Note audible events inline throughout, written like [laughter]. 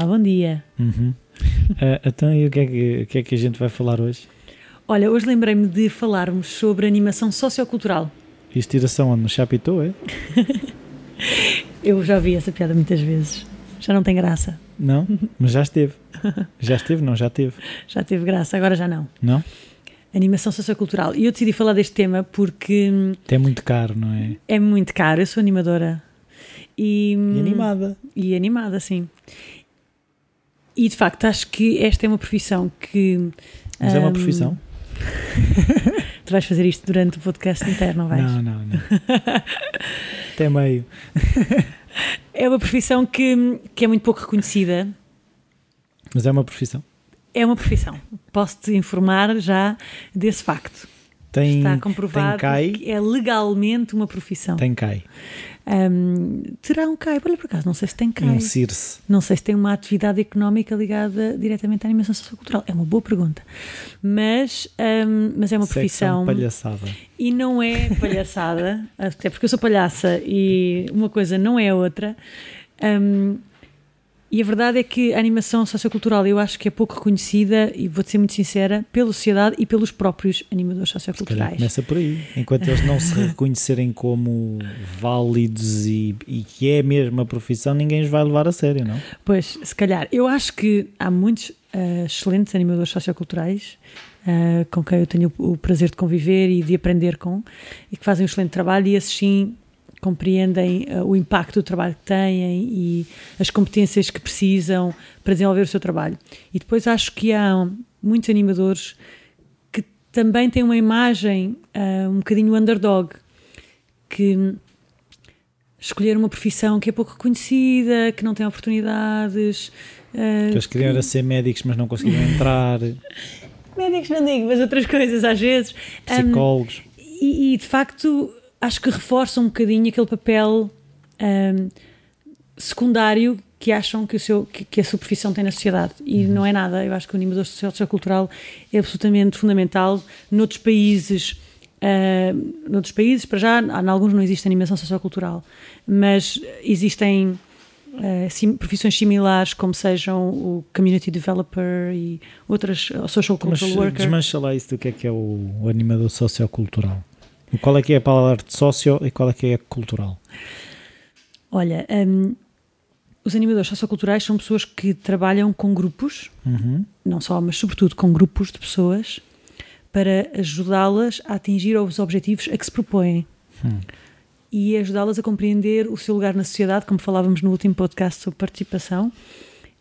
Olá, bom dia. Uhum. Uh, [laughs] então, e o que, é que, o que é que a gente vai falar hoje? Olha, hoje lembrei-me de falarmos sobre animação sociocultural. Isto tiração onde? No Chapitou, é? [laughs] Eu já ouvi essa piada muitas vezes. Já não tem graça. Não? [laughs] Mas já esteve. Já esteve? Não, já teve. Já teve graça, agora já não. Não? Animação sociocultural. E eu decidi falar deste tema porque hum, É muito caro, não é? é muito caro. Eu sou animadora. E, hum, E animada. E animada, sim. E de facto, acho que esta é uma profissão que. Mas é uma hum, profissão? [laughs] Tu vais fazer isto durante o podcast inteiro, não vais? Não, não, não. Até meio. É uma profissão que, que é muito pouco reconhecida. Mas é uma profissão. É uma profissão. Posso-te informar já desse facto. Tem, Está comprovado tem CAI, que é legalmente uma profissão. tem CAI. Hum, terá um CAI, olha por acaso, não sei se tem CAI. um CIRSE. Não sei se tem uma atividade económica ligada diretamente à animação sociocultural. É uma boa pergunta. Mas, hum, mas é uma Secção profissão. palhaçada. E não é palhaçada, [laughs] até porque eu sou palhaça e uma coisa não é outra. Hum, e a verdade é que a animação sociocultural eu acho que é pouco reconhecida, e vou-te ser muito sincera, pela sociedade e pelos próprios animadores socioculturais. começa por aí. Enquanto eles não se reconhecerem como válidos e, e que é mesmo a profissão, ninguém os vai levar a sério, não? Pois, se calhar. Eu acho que há muitos ah, excelentes animadores socioculturais ah, com quem eu tenho o prazer de conviver e de aprender com e que fazem um excelente trabalho e esses sim compreendem ah, o impacto do trabalho que têm e as competências que precisam para desenvolver o seu trabalho. E depois acho que há muitos animadores que também têm uma imagem ah, um bocadinho underdog, que escolheram uma profissão que é pouco reconhecida, que não tem oportunidades. ah, Que eles queriam era ser médicos, mas não conseguiram [laughs] entrar. médicos não digo, mas outras coisas às vezes. Psicólogos. e, e, de facto acho que reforça um bocadinho aquele papel ahm, secundário que acham que, o seu, que, que a sua profissão tem na sociedade. E não é nada, eu acho que o animador social sociocultural é absolutamente fundamental. Noutros países ah, noutros países, para já, em alguns não existe animação sociocultural, mas existem ah, sim- profissões similares, como sejam o community developer e outras, social Mas cultural worker. desmancha lá isso do que é que é o, o animador sociocultural. Qual é que é a palavra de socio e qual é que é a cultural? Olha, hum, os animadores socioculturais são pessoas que trabalham com grupos, Uhum. não só, mas sobretudo com grupos de pessoas, para ajudá-las a atingir os objetivos a que se propõem. Hum. E ajudá-las a compreender o seu lugar na sociedade, como falávamos no último podcast sobre participação,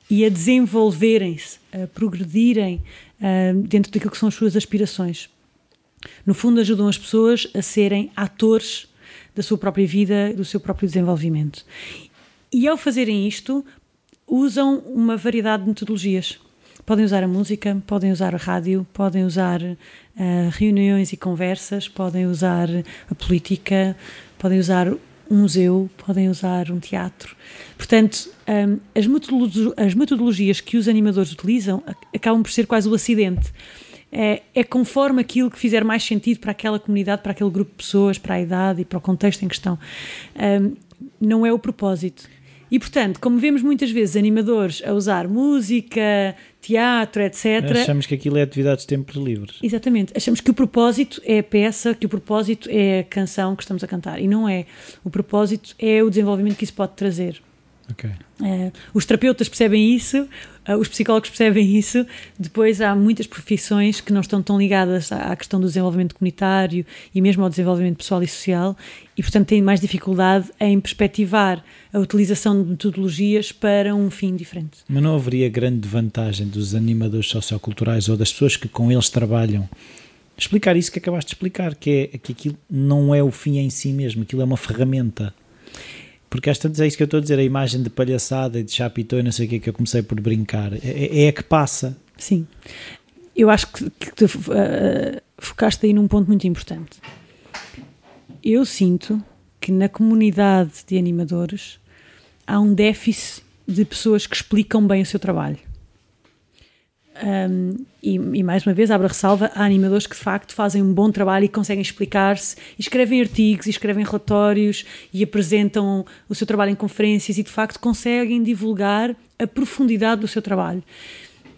e a desenvolverem-se, a progredirem ah, dentro daquilo que são as suas aspirações. No fundo, ajudam as pessoas a serem atores da sua própria vida, do seu próprio desenvolvimento. E ao fazerem isto, usam uma variedade de metodologias. Podem usar a música, podem usar a rádio, podem usar ah, reuniões e conversas, podem usar a política, podem usar um museu, podem usar um teatro. Portanto, as, metodolo- as metodologias que os animadores utilizam ac- acabam por ser quase o acidente. É, é conforme aquilo que fizer mais sentido para aquela comunidade, para aquele grupo de pessoas, para a idade e para o contexto em questão. Hum, não é o propósito. E, portanto, como vemos muitas vezes animadores a usar música, teatro, etc., Achamos que aquilo é atividades de tempos livres. Exatamente. Achamos que o propósito é a peça, que o propósito é a canção que estamos a cantar. E não é. O propósito é o desenvolvimento que isso pode trazer. Ok. Eh, os terapeutas percebem isso, eh, os psicólogos percebem isso. Depois há muitas profissões que não estão tão ligadas à, à questão do desenvolvimento comunitário e mesmo ao desenvolvimento pessoal e social, e portanto têm mais dificuldade em perspectivar a utilização de metodologias para um fim diferente. Mas não haveria grande vantagem dos animadores socioculturais ou das pessoas que com eles trabalham explicar isso que acabaste de explicar, que é que aquilo não é o fim em si mesmo, aquilo é uma ferramenta. Porque às tantas é isso que eu estou a dizer, a imagem de palhaçada e de chapitão e não sei o que que eu comecei por brincar, é, é a que passa. Sim. Eu acho que, que tu eh, focaste aí num ponto muito importante. Eu sinto que na comunidade de animadores há um déficit de pessoas que explicam bem o seu trabalho. Um, e, e, mais uma vez, abro a ressalva, há animadores que de facto fazem um bom trabalho e conseguem explicar-se, escrevem artigos, escrevem relatórios e apresentam o seu trabalho em conferências e de facto conseguem divulgar a profundidade do seu trabalho.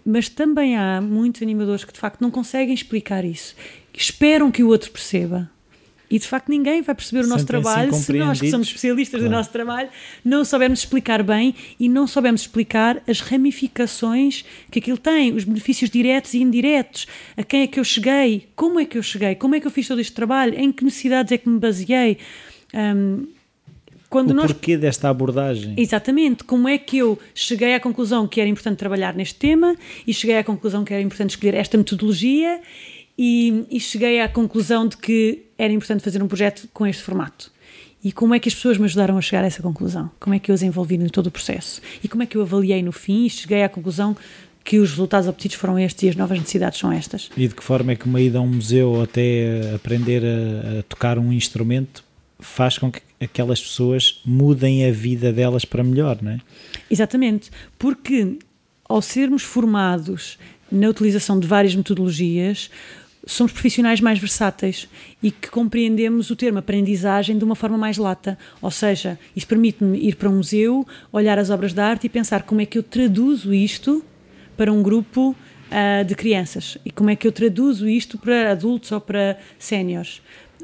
Mas também há muitos animadores que de facto não conseguem explicar isso, esperam que o outro perceba. E de facto ninguém vai perceber o nosso trabalho se nós, que somos especialistas claro. do nosso trabalho, não soubermos explicar bem e não soubermos explicar as ramificações que aquilo tem, os benefícios diretos e indiretos, a quem é que eu cheguei, como é que eu cheguei, como é que eu fiz todo este trabalho, em que necessidades é que me baseei. Um, quando o nós... porquê desta abordagem. Exatamente, como é que eu cheguei à conclusão que era importante trabalhar neste tema e cheguei à conclusão que era importante escolher esta metodologia e, e cheguei à conclusão de que era importante fazer um projeto com este formato. E como é que as pessoas me ajudaram a chegar a essa conclusão? Como é que eu as envolvi em todo o processo? E como é que eu avaliei no fim e cheguei à conclusão que os resultados obtidos foram estes e as novas necessidades são estas? E de que forma é que uma ida a um museu ou até aprender a, a tocar um instrumento faz com que aquelas pessoas mudem a vida delas para melhor, não é? Exatamente, porque ao sermos formados na utilização de várias metodologias, somos profissionais mais versáteis e que compreendemos o termo aprendizagem de uma forma mais lata. Ou seja, isso permite-me ir para um museu, olhar as obras de arte e pensar como é que eu traduzo isto para um grupo uh, de crianças e como é que eu traduzo isto para adultos ou para séniores.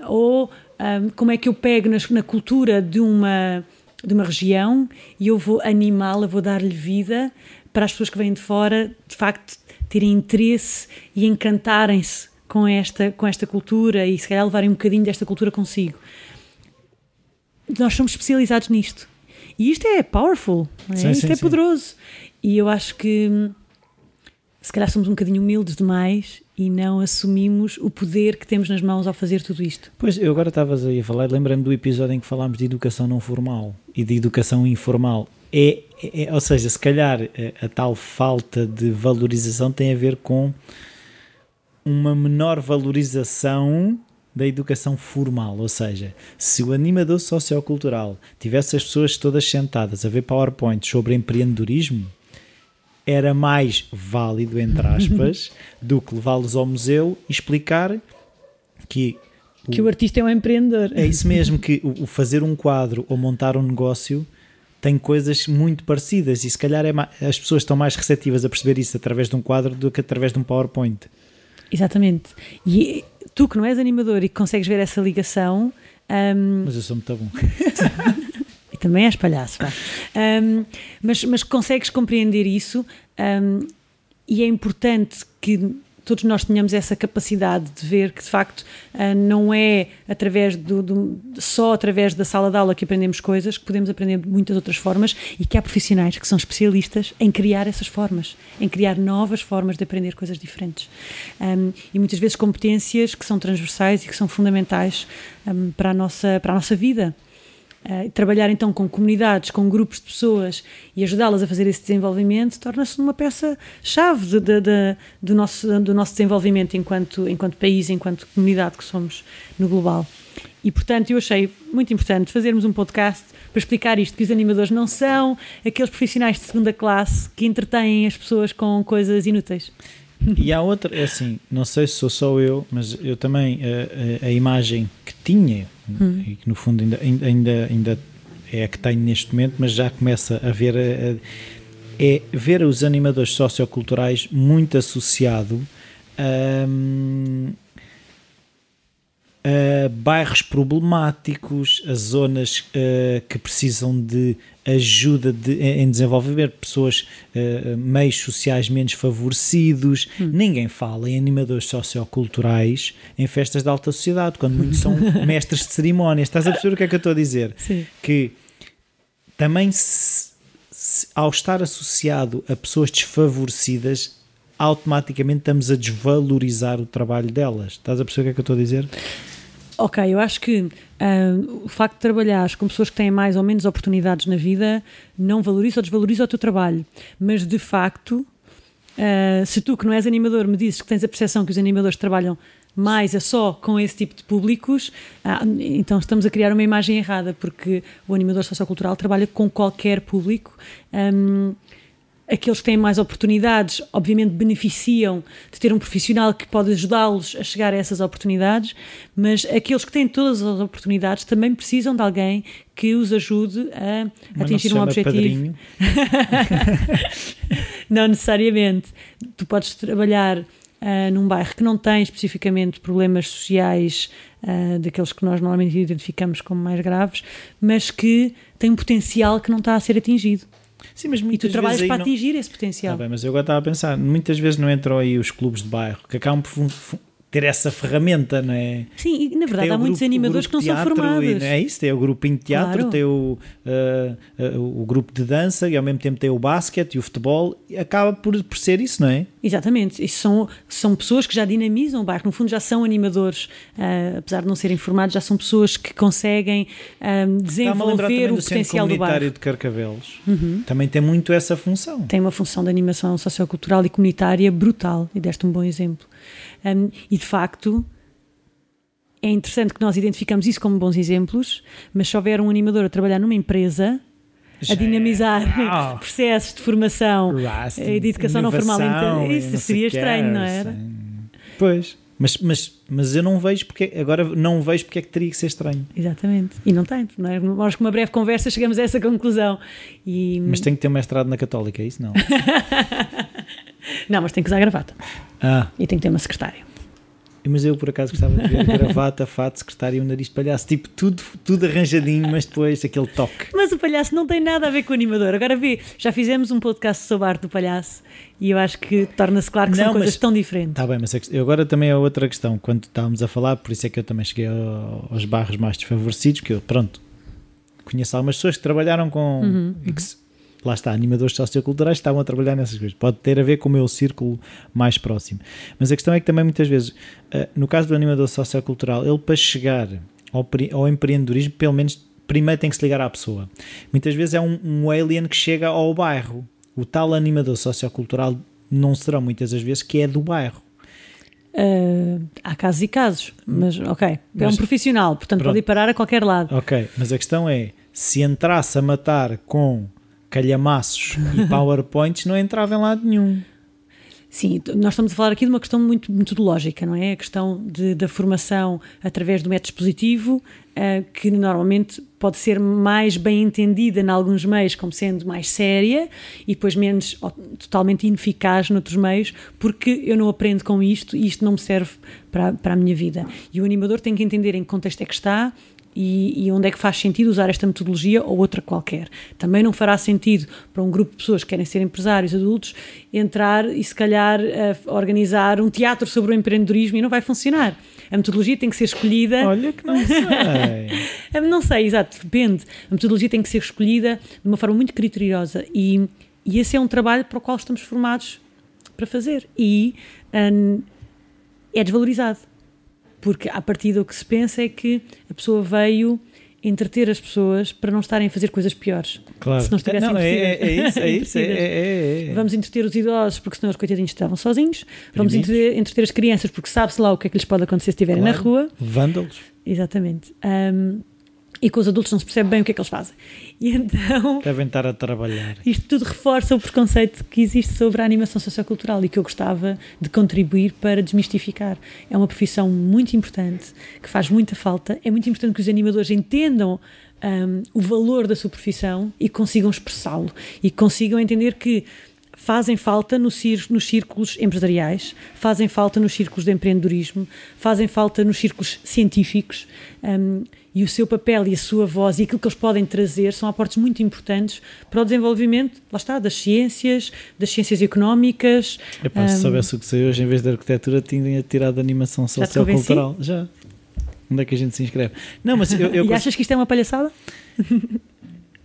Ou um, ah, como é que eu pego na, na cultura de uma, de uma região e eu vou animá-la, vou dar-lhe vida para as pessoas que vêm de fora, de facto, terem interesse e encantarem-se com esta, com esta cultura e se calhar levarem um bocadinho desta cultura consigo. Nós somos especializados nisto. E isto é powerful, é? Sim, isto sim, é poderoso. E eu acho que se calhar somos um bocadinho humildes demais e não assumimos o poder que temos nas mãos ao fazer tudo isto. Pois, eu agora estavas aí a falar, lembrando do episódio em que falámos de educação não formal e de educação informal. É, é, é ou seja, se calhar a, a tal falta de valorização tem a ver com uma menor valorização da educação formal, ou seja, se o animador sociocultural tivesse as pessoas todas sentadas a ver PowerPoint sobre empreendedorismo, era mais válido, entre aspas, [laughs] do que levá-los ao museu e explicar que o, que o artista é um empreendedor. É isso mesmo, que o, fazer um quadro ou montar um negócio tem coisas muito parecidas e se calhar é as pessoas estão mais receptivas a perceber isso através de um quadro do que através de um PowerPoint. Exatamente. E tu que não és animador e que consegues ver essa ligação. Um... Mas eu sou muito bom. [laughs] e também és palhaço, pá. Um, mas, mas consegues compreender isso um, e é importante que todos nós tenhamos essa capacidade de ver que de facto ah, não é através do, do, só através da sala de aula que aprendemos coisas, que podemos aprender de muitas outras formas e que há profissionais que são especialistas em criar essas formas, em criar novas formas de aprender coisas diferentes. Um, e muitas vezes competências que são transversais e que são fundamentais um, para, a nossa, para a nossa vida. Uh, trabalhar então com comunidades, com grupos de pessoas e ajudá-las a fazer esse desenvolvimento torna-se uma peça-chave de, de, de, do, nosso, do nosso desenvolvimento enquanto, enquanto país, enquanto comunidade que somos no global. E portanto eu achei muito importante fazermos um podcast para explicar isto, que os animadores não são aqueles profissionais de segunda classe que entretêm as pessoas com coisas inúteis. [laughs] E há outra, é assim, não sei se sou só eu, mas eu também, a, a, a imagem que tinha, hum. e que no fundo ainda, ainda, ainda é a que tenho neste momento, mas já começa a ver, a, é ver os animadores socioculturais muito associado a, a bairros problemáticos, a zonas uh, que precisam de ajuda de, em desenvolver pessoas, uh, meios sociais menos favorecidos. Hum. Ninguém fala em animadores socioculturais em festas da alta sociedade, quando muitos são [laughs] mestres de cerimónias. Estás a perceber o que é que eu estou a dizer? Sim. Que também, se, se, ao estar associado a pessoas desfavorecidas, automaticamente estamos a desvalorizar o trabalho delas. Estás a perceber o que é que eu estou a dizer? Ok, eu acho que uh, o facto de trabalhar com pessoas que têm mais ou menos oportunidades na vida não valoriza ou desvaloriza o teu trabalho, mas de facto, uh, se tu que não és animador me dizes que tens a percepção que os animadores trabalham mais a só com esse tipo de públicos, uh, então estamos a criar uma imagem errada, porque o animador sociocultural trabalha com qualquer público. Um, aqueles que têm mais oportunidades, obviamente, beneficiam de ter um profissional que pode ajudá-los a chegar a essas oportunidades, mas aqueles que têm todas as oportunidades também precisam de alguém que os ajude a Mas atingir não um objetivo. [laughs] Não necessariamente. Tu podes trabalhar ah, num bairro que não tem especificamente problemas sociais ah, daqueles que nós normalmente identificamos como mais graves, mas que tem um potencial que não está a ser atingido. Sim, mas E tu muitas trabalhas para não... atingir esse Tá potencial. bem, mas eu agora estava a pensar, muitas vezes não entram aí os clubes de bairro, que acabam por ter essa ferramenta, não é? Sim, e na verdade há muitos grupo- animadores que não grupo são formados. e- é isso, tem o grupinho de teatro, Claro. tem o, ah, ah, o grupo de dança e ao mesmo tempo tem o basquete e o futebol, e acaba por, por ser isso, não é? Exatamente, isso são, são pessoas que já dinamizam o bairro, no fundo já são animadores, ah, apesar de não serem formados, já são pessoas que conseguem lembrar desenvolver o do potencial do. Uhum. de Carcavelos. Também tem muito essa função. Tem uma função de animação sociocultural e comunitária brutal, e deste um bom exemplo. Um, e de facto, é interessante que nós identificamos isso como bons exemplos, mas se houver um animador a trabalhar numa empresa, Já a é- dinamizar Ah. [laughs] processos de formação e de educação não formal, então, isso seria que estranho, não é, era? sim. Pois, mas, mas, mas eu não vejo porque, agora não vejo porque é que teria que ser estranho. Exatamente. E não tem, não é? Nós com uma breve conversa chegamos a essa conclusão. E, Mas tem que ter um mestrado na Católica, é isso não? [laughs] Não, mas tem que usar gravata. Ah, E tem que ter uma secretária. mas eu por acaso gostava de ver gravata, fato, secretário e o nariz de palhaço, tipo tudo, tudo arranjadinho, mas depois aquele toque. Mas o palhaço não tem nada a ver com o animador. Agora vê, já fizemos um podcast sobre a arte do palhaço e eu acho que torna-se claro que Não, são coisas mas- tão diferentes. Está bem, mas eu agora também é outra questão. Quando estávamos a falar, por isso é que eu também cheguei ao- aos bairros mais desfavorecidos, que eu, pronto, conheço algumas pessoas que trabalharam com. Uhum, que se- lá está, animadores socioculturais que estavam a trabalhar nessas coisas. Pode ter a ver com o meu círculo mais próximo. Mas a questão é que também muitas vezes, eh, no caso do animador sociocultural, ele para chegar ao, ao empreendedorismo, pelo menos primeiro tem que se ligar à pessoa. Muitas vezes é um, um alien que chega ao bairro. O tal animador sociocultural não será muitas das vezes que é do bairro. Ah, há casos e casos, mas ok. é Mas- um profissional, portanto Pronto. pode ir parar a qualquer lado. Ok, mas a questão é, se entrasse a matar com calhamaços e powerpoints, não entrava em lado nenhum. Sim, nós estamos a falar aqui de uma questão muito metodológica, não é? A questão de- da formação através do método expositivo, ah, que normalmente pode ser mais bem entendida em alguns meios como sendo mais séria e depois menos totalmente ineficaz noutros meios, porque eu não aprendo com isto e isto não me serve para, para a minha vida. E o animador tem que entender em que contexto é que está, e, e onde é que faz sentido usar esta metodologia ou outra qualquer. Também não fará sentido para um grupo de pessoas que querem ser empresários adultos entrar e se calhar eh, organizar um teatro sobre o empreendedorismo e não vai funcionar. A metodologia tem que ser escolhida. Olha que não sei. [laughs] Não sei, exato, depende. A metodologia tem que ser escolhida de uma forma muito criteriosa e, e esse é um trabalho para o qual estamos formados para fazer. E hum, é desvalorizado. Porque a partir do que se pensa é que a pessoa veio entreter as pessoas para não estarem a fazer coisas piores. Claro. Se não estivessem não, é, é, é isso, é [laughs] isso. É, é, é, é. Vamos entreter os idosos porque senão os coitadinhos estavam sozinhos. Vamos entreter, entreter as crianças porque sabe-se lá o que é que lhes pode acontecer se estiverem na Claro. rua. Vândalos. Exatamente. Um, e com os adultos não se percebe bem o que é que eles fazem. [laughs] E então, Devem estar a trabalhar. isto tudo reforça o preconceito que existe sobre a animação sociocultural e que eu gostava de contribuir para desmistificar. É uma profissão muito importante, que faz muita falta. É muito importante que os animadores entendam um, o valor da sua profissão e consigam expressá-lo e consigam entender que fazem falta nos círculos empresariais, fazem falta nos círculos de empreendedorismo, fazem falta nos círculos científicos um, e o seu papel e a sua voz e aquilo que eles podem trazer são aportes muito importantes para o desenvolvimento, lá está, das ciências, das ciências económicas. Epá, se um, soubesse o que sei hoje, em vez de arquitetura, tinha tirado animação sociocultural. Já. Onde é que a gente se inscreve? Não, mas eu, eu [laughs] e achas que isto é uma palhaçada?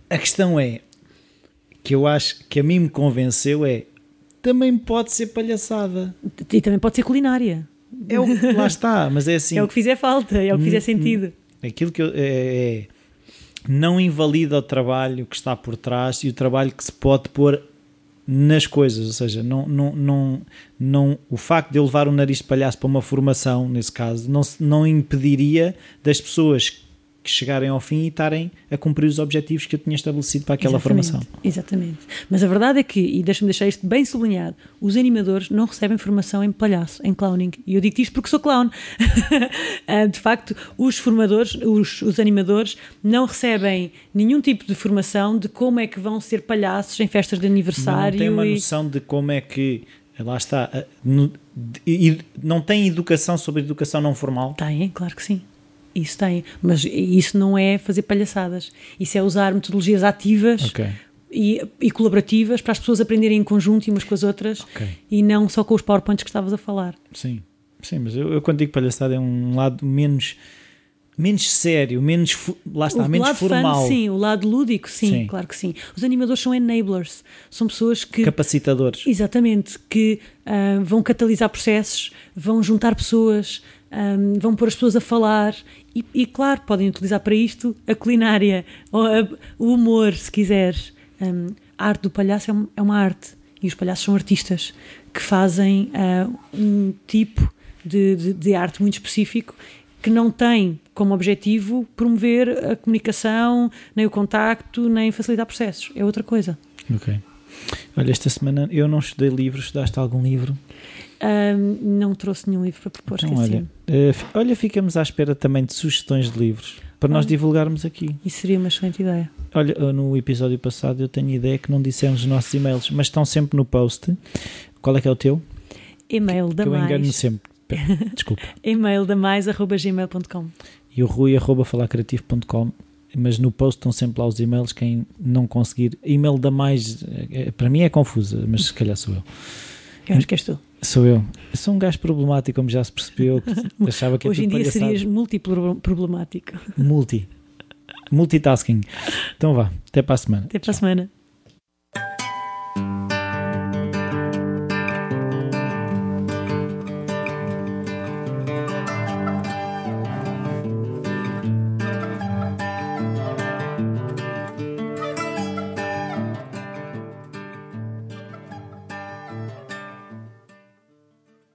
a questão é que eu acho que a mim me convenceu é também pode ser palhaçada. E também pode ser culinária. É o, lá está, mas é assim. [laughs] É o que fizer falta, é o que fizer Hum, sentido. Aquilo que eu, é, é- não invalida o trabalho que está por trás e o trabalho que se pode pôr nas coisas, ou seja, não, não, não, não, o facto de eu levar o nariz de palhaço para uma formação, nesse caso, não, não impediria das pessoas que chegarem ao fim e estarem a cumprir os objetivos que eu tinha estabelecido para aquela Exatamente, formação. Exatamente. Mas a verdade é que, e deixa-me deixar isto bem sublinhado, os animadores não recebem formação em palhaço, em clowning. E eu digo isto porque sou clown. [laughs] Ah, de facto, os formadores, os, os animadores, não recebem nenhum tipo de formação de como é que vão ser palhaços em festas de Não aniversário. tem uma e- noção de como é que. Lá está. a- no- de- e- não tem educação sobre educação não formal. Tem, claro que sim. Isso tem. Mas isso não é fazer palhaçadas. Isso é usar metodologias ativas Ok. e, e colaborativas para as pessoas aprenderem em conjunto umas com as outras Ok. e não só com os PowerPoints que estavas a falar. Sim. Sim, mas eu, eu quando digo palhaçada é um lado menos. Menos sério, menos. Lá está, o menos formal. fun, sim, o lado lúdico, sim, Sim. claro que sim. Os animadores são enablers, são pessoas que Capacitadores. Exatamente, que ah, vão catalisar processos, vão juntar pessoas, ah, vão pôr as pessoas a falar e, e, claro, podem utilizar para isto a culinária, ou a- o humor, se quiseres. Ah, a arte do palhaço é, um- é uma arte e os palhaços são artistas que fazem ah, um tipo de, de- de arte muito específico que não tem como objetivo promover a comunicação, nem o contacto, nem facilitar processos. É outra coisa. Ok. Olha, esta semana eu não estudei livros. Estudaste algum livro? Ah, não trouxe nenhum livro para propor, Então, olha, fi- olha, ficamos à espera também de sugestões de livros para nós Olha. divulgarmos aqui. Isso seria uma excelente ideia. Olha, no episódio passado eu tenho ideia que não dissemos os nossos e-mails, mas estão sempre no post. Qual é que é o teu? E-mail da que eu engano-me mais. sempre. [laughs] Desculpa. E-mail da mais arroba gmail.com. E o rui arroba falarcreativo.com mas no post estão sempre lá os e-mails quem não conseguir, e-mail da mais eh, para mim é confusa, mas se calhar sou eu Eu acho que és tu. sou eu, sou um gajo problemático como já se percebeu, que [laughs] achava que é Hoje em tudo dia palhaçada. serias múltiplo problemático. multi multitasking então vá, até para a semana Até para a semana.